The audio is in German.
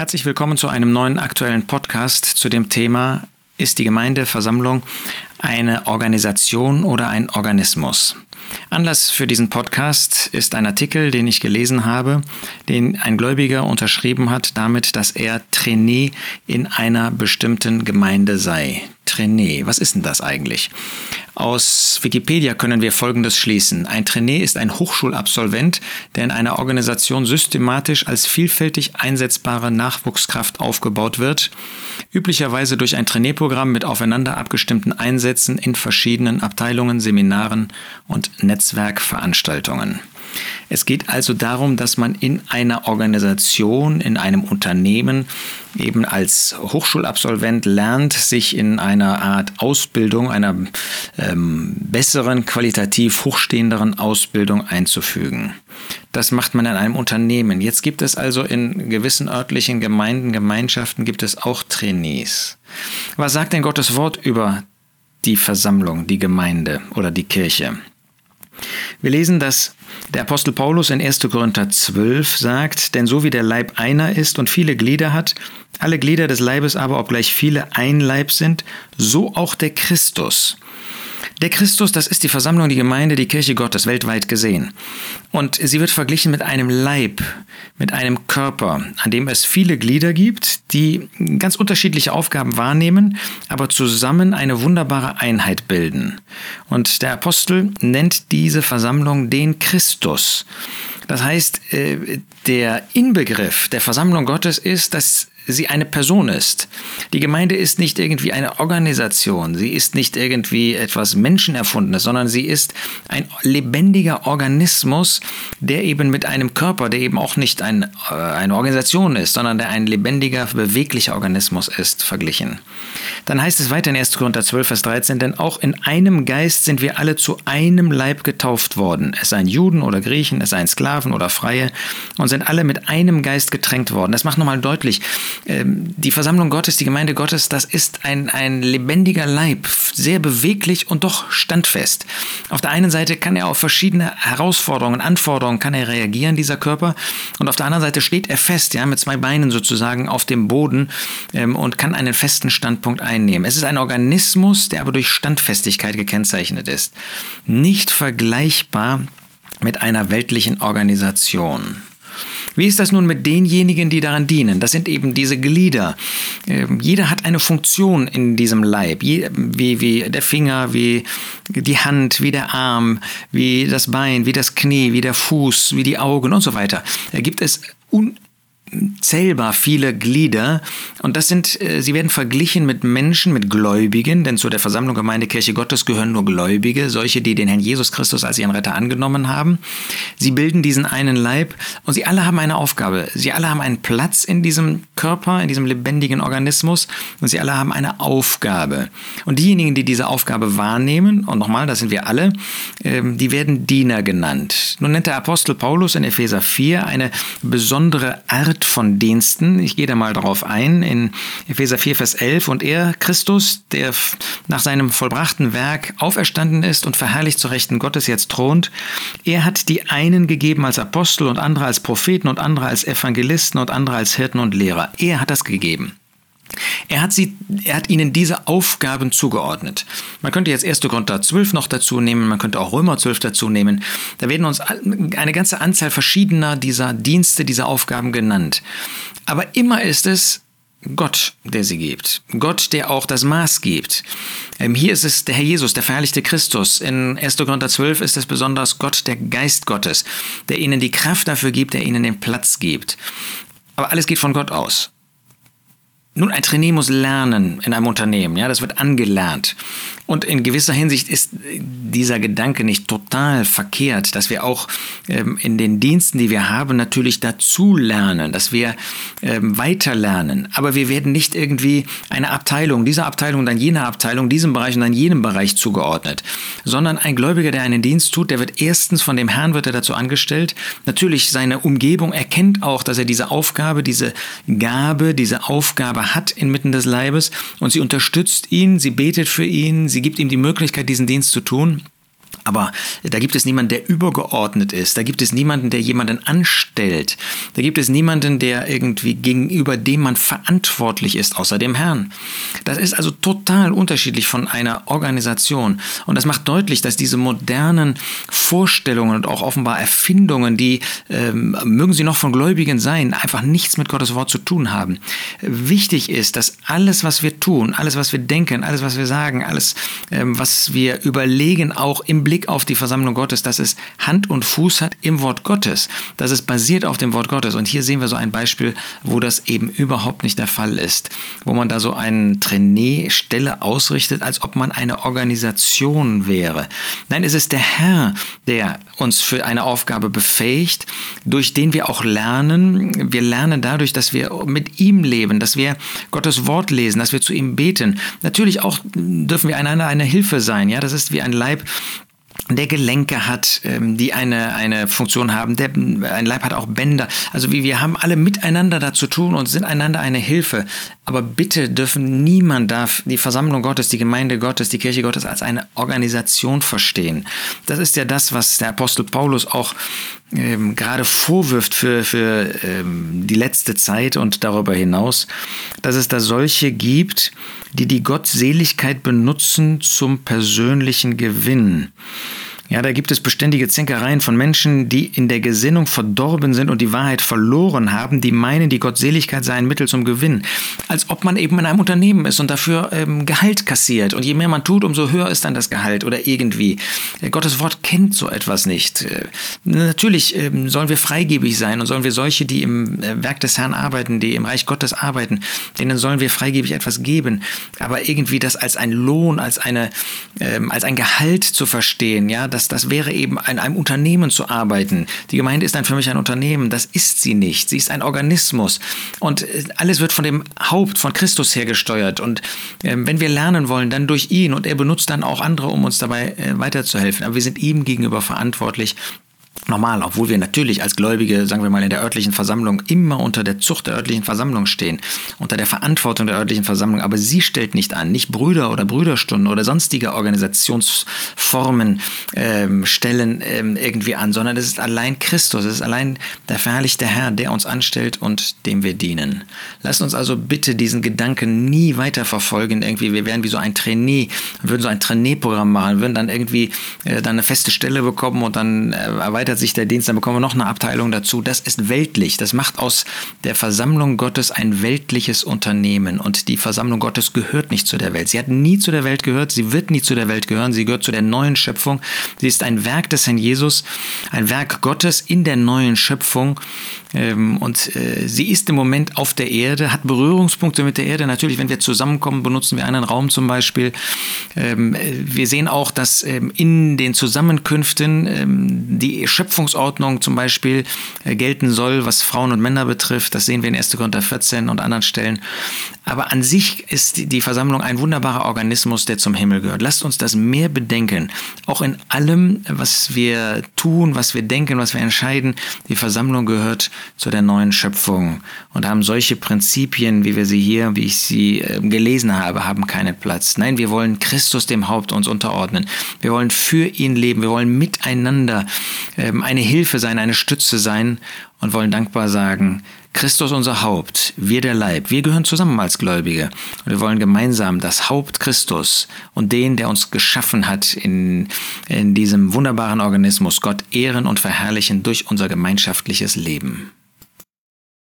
Herzlich willkommen zu einem neuen aktuellen Podcast zu dem Thema Ist die Gemeindeversammlung eine Organisation oder ein Organismus? Anlass für diesen Podcast ist ein Artikel, den ich gelesen habe, den ein Gläubiger unterschrieben hat, damit, dass er Trainee in einer bestimmten Gemeinde sei. Trainee, was ist denn das eigentlich? Aus Wikipedia können wir Folgendes schließen. Ein Trainee ist ein Hochschulabsolvent, der in einer Organisation systematisch als vielfältig einsetzbare Nachwuchskraft aufgebaut wird, üblicherweise durch ein Trainee-Programm mit aufeinander abgestimmten Einsätzen in verschiedenen Abteilungen, Seminaren und Netzwerkveranstaltungen. Es geht also darum, dass man in einer Organisation, in einem Unternehmen eben als Hochschulabsolvent lernt, sich in einer Art Ausbildung, einer ähm, besseren, qualitativ hochstehenderen Ausbildung einzufügen. Das macht man in einem Unternehmen. Jetzt gibt es also in gewissen örtlichen Gemeinden, Gemeinschaften gibt es auch Trainees. Was sagt denn Gottes Wort über die Versammlung, die Gemeinde oder die Kirche? Wir lesen, dass der Apostel Paulus in 1. Korinther 12 sagt, denn so wie der Leib einer ist und viele Glieder hat, alle Glieder des Leibes aber, obgleich viele ein Leib sind, so auch der Christus. Der Christus, das ist die Versammlung, die Gemeinde, die Kirche Gottes weltweit gesehen. Und sie wird verglichen mit einem Leib, mit einem Körper, an dem es viele Glieder gibt, die ganz unterschiedliche Aufgaben wahrnehmen, aber zusammen eine wunderbare Einheit bilden. Und der Apostel nennt diese Versammlung den Christus. Das heißt, äh, der Inbegriff der Versammlung Gottes ist, dass sie eine Person ist. Die Gemeinde ist nicht irgendwie eine Organisation, sie ist nicht irgendwie etwas Menschenerfundenes, sondern sie ist ein lebendiger Organismus, der eben mit einem Körper, der eben auch nicht ein, äh, eine Organisation ist, sondern der ein lebendiger, beweglicher Organismus ist, verglichen. Dann heißt es weiter in 1. Korinther 12, Vers 13, denn auch in einem Geist sind wir alle zu einem Leib getauft worden, es seien Juden oder Griechen, es seien Sklaven oder Freie, und sind alle mit einem Geist getränkt worden. Das macht nochmal deutlich, ähm, die Versammlung Gottes, die Gemeinde Gottes, das ist ein, ein lebendiger Leib, sehr beweglich und doch standfest. Auf der einen Seite kann er auf verschiedene Herausforderungen, Anforderungen kann er reagieren, dieser Körper, und auf der anderen Seite steht er fest, ja, mit zwei Beinen sozusagen auf dem Boden ähm, und kann einen festen Standpunkt einnehmen. Es ist ein Organismus, der aber durch Standfestigkeit gekennzeichnet ist. Nicht vergleichbar mit einer weltlichen Organisation. Wie ist das nun mit denjenigen, die daran dienen? Das sind eben diese Glieder. Ähm, jeder hat eine Funktion in diesem Leib, wie, wie der Finger, wie die Hand, wie der Arm, wie das Bein, wie das Knie, wie der Fuß, wie die Augen und so weiter. Da gibt es un zählbar viele Glieder und das sind, äh, sie werden verglichen mit Menschen, mit Gläubigen, denn zu der Versammlung Gemeinde Kirche Gottes gehören nur Gläubige, solche, die den Herrn Jesus Christus als ihren Retter angenommen haben. Sie bilden diesen einen Leib und sie alle haben eine Aufgabe. Sie alle haben einen Platz in diesem Körper, in diesem lebendigen Organismus und sie alle haben eine Aufgabe. Und diejenigen, die diese Aufgabe wahrnehmen, und nochmal, das sind wir alle, ähm, die werden Diener genannt. Nun nennt der Apostel Paulus in Epheser 4 eine besondere Art Art von Diensten. Ich gehe da mal darauf ein in Epheser 4, Vers 11. Und er, Christus, der nach seinem vollbrachten Werk auferstanden ist und verherrlicht zu Rechten Gottes jetzt thront, er hat die einen gegeben als Apostel und andere als Propheten und andere als Evangelisten und andere als Hirten und Lehrer. Er hat das gegeben. Er hat, sie, er hat ihnen diese Aufgaben zugeordnet. Man könnte jetzt 1. Korinther 12 noch dazu nehmen, man könnte auch Römer 12 dazu nehmen. Da werden uns eine ganze Anzahl verschiedener dieser Dienste, dieser Aufgaben genannt. Aber immer ist es Gott, der sie gibt. Gott, der auch das Maß gibt. Ähm, hier ist es der Herr Jesus, der verherrlichte Christus. In 1. Korinther 12 ist es besonders Gott, der Geist Gottes, der ihnen die Kraft dafür gibt, der ihnen den Platz gibt. Aber alles geht von Gott aus. Nun, ein Trainee muss lernen in einem Unternehmen, ja, das wird angelernt. Und in gewisser Hinsicht ist dieser Gedanke nicht total verkehrt, dass wir auch ähm, in den Diensten, die wir haben, natürlich dazu lernen, dass wir ähm, weiter lernen. Aber wir werden nicht irgendwie eine Abteilung, dieser Abteilung, dann jener Abteilung, diesem Bereich und dann jenem Bereich zugeordnet, sondern ein Gläubiger, der einen Dienst tut, der wird erstens von dem Herrn wird er dazu angestellt. Natürlich seine Umgebung erkennt auch, dass er diese Aufgabe, diese Gabe, diese Aufgabe hat inmitten des Leibes und sie unterstützt ihn, sie betet für ihn, sie gibt ihm die Möglichkeit, diesen Dienst zu tun. Aber da gibt es niemanden, der übergeordnet ist. Da gibt es niemanden, der jemanden anstellt. Da gibt es niemanden, der irgendwie gegenüber dem man verantwortlich ist, außer dem Herrn. Das ist also total unterschiedlich von einer Organisation. Und das macht deutlich, dass diese modernen Vorstellungen und auch offenbar Erfindungen, die ähm, mögen sie noch von Gläubigen sein, einfach nichts mit Gottes Wort zu tun haben. Wichtig ist, dass alles, was wir tun, alles, was wir denken, alles, was wir sagen, alles, ähm, was wir überlegen, auch im Blick auf die Versammlung Gottes, dass es Hand und Fuß hat im Wort Gottes, dass es basiert auf dem Wort Gottes. Und hier sehen wir so ein Beispiel, wo das eben überhaupt nicht der Fall ist, wo man da so eine Trainee-Stelle ausrichtet, als ob man eine Organisation wäre. Nein, es ist der Herr, der uns für eine Aufgabe befähigt, durch den wir auch lernen. Wir lernen dadurch, dass wir mit ihm leben, dass wir Gottes Wort lesen, dass wir zu ihm beten. Natürlich auch dürfen wir einander eine Hilfe sein. Ja, das ist wie ein Leib, der Gelenke hat, ähm, die eine, eine Funktion haben. Der, ein Leib hat auch Bänder. Also wie wir haben alle miteinander da zu tun und sind einander eine Hilfe. Aber bitte dürfen niemand darf die Versammlung Gottes, die Gemeinde Gottes, die Kirche Gottes als eine Organisation verstehen. Das ist ja das, was der Apostel Paulus auch ähm, gerade vorwirft für, für ähm, die letzte Zeit und darüber hinaus, dass es da solche gibt, die die Gottseligkeit benutzen zum persönlichen Gewinn. Ja, da gibt es beständige Zänkereien von Menschen, die in der Gesinnung verdorben sind und die Wahrheit verloren haben, die meinen, die Gottseligkeit sei ein Mittel zum Gewinn. Als ob man eben in einem Unternehmen ist und dafür ähm, Gehalt kassiert. Und je mehr man tut, umso höher ist dann das Gehalt oder irgendwie. Äh, Gottes Wort kennt so etwas nicht. Äh, natürlich äh, sollen wir freigebig sein und sollen wir solche, die im äh, Werk des Herrn arbeiten, die im Reich Gottes arbeiten, denen sollen wir freigebig etwas geben. Aber irgendwie das als ein Lohn, als, eine, ähm, als ein Gehalt zu verstehen, ja, das das, das wäre eben in einem Unternehmen zu arbeiten. Die Gemeinde ist dann für mich ein Unternehmen. Das ist sie nicht. Sie ist ein Organismus. Und äh, alles wird von dem Haupt, von Christus her gesteuert. Und äh, wenn wir lernen wollen, dann durch ihn. Und er benutzt dann auch andere, um uns dabei äh, weiterzuhelfen. Aber wir sind ihm gegenüber verantwortlich normal, obwohl wir natürlich als Gläubige, sagen wir mal, in der örtlichen Versammlung immer unter der Zucht der örtlichen Versammlung stehen, unter der Verantwortung der örtlichen Versammlung. Aber sie stellt nicht an, nicht Brüder oder Brüderstunden oder sonstige Organisationsformen ähm, stellen ähm, irgendwie an, sondern es ist allein Christus, es ist allein der verherrlichte Herr, der uns anstellt und dem wir dienen. Lasst uns also bitte diesen Gedanken nie weiter verfolgen. Irgendwie, wir wären wie so ein Trainee, würden so ein Trainee-Programm machen, würden dann irgendwie äh, dann eine feste Stelle bekommen und dann äh, erweitert sich der Dienst, dann bekommen wir noch eine Abteilung dazu. Das ist weltlich. Das macht aus der Versammlung Gottes ein weltliches Unternehmen. Und die Versammlung Gottes gehört nicht zu der Welt. Sie hat nie zu der Welt gehört. Sie wird nie zu der Welt gehören. Sie gehört zu der neuen Schöpfung. Sie ist ein Werk des Herrn Jesus, ein Werk Gottes in der neuen Schöpfung. Ähm, und äh, sie ist im Moment auf der Erde, hat Berührungspunkte mit der Erde. Natürlich, wenn wir zusammenkommen, benutzen wir einen Raum zum Beispiel. Ähm, wir sehen auch, dass ähm, in den Zusammenkünften die Schöpfungsordnung zum Beispiel äh, gelten soll, was Frauen und Männer betrifft. Das sehen wir in 1. Korinther 14 und anderen Stellen. Aber an sich ist die Versammlung ein wunderbarer Organismus, der zum Himmel gehört. Lasst uns das mehr bedenken. Auch in allem, was wir tun, was wir denken, was wir entscheiden. Die Versammlung gehört zu der neuen Schöpfung und haben solche Prinzipien, wie wir sie hier, wie ich sie ähm, gelesen habe, haben keinen Platz. Nein, wir wollen Christus dem Haupt uns unterordnen. Wir wollen für ihn leben. Wir wollen miteinander eine Hilfe sein, eine Stütze sein und wollen dankbar sagen, Christus unser Haupt, wir der Leib, wir gehören zusammen als Gläubige und wir wollen gemeinsam das Haupt Christus und den, der uns geschaffen hat in, in diesem wunderbaren Organismus, Gott ehren und verherrlichen durch unser gemeinschaftliches Leben.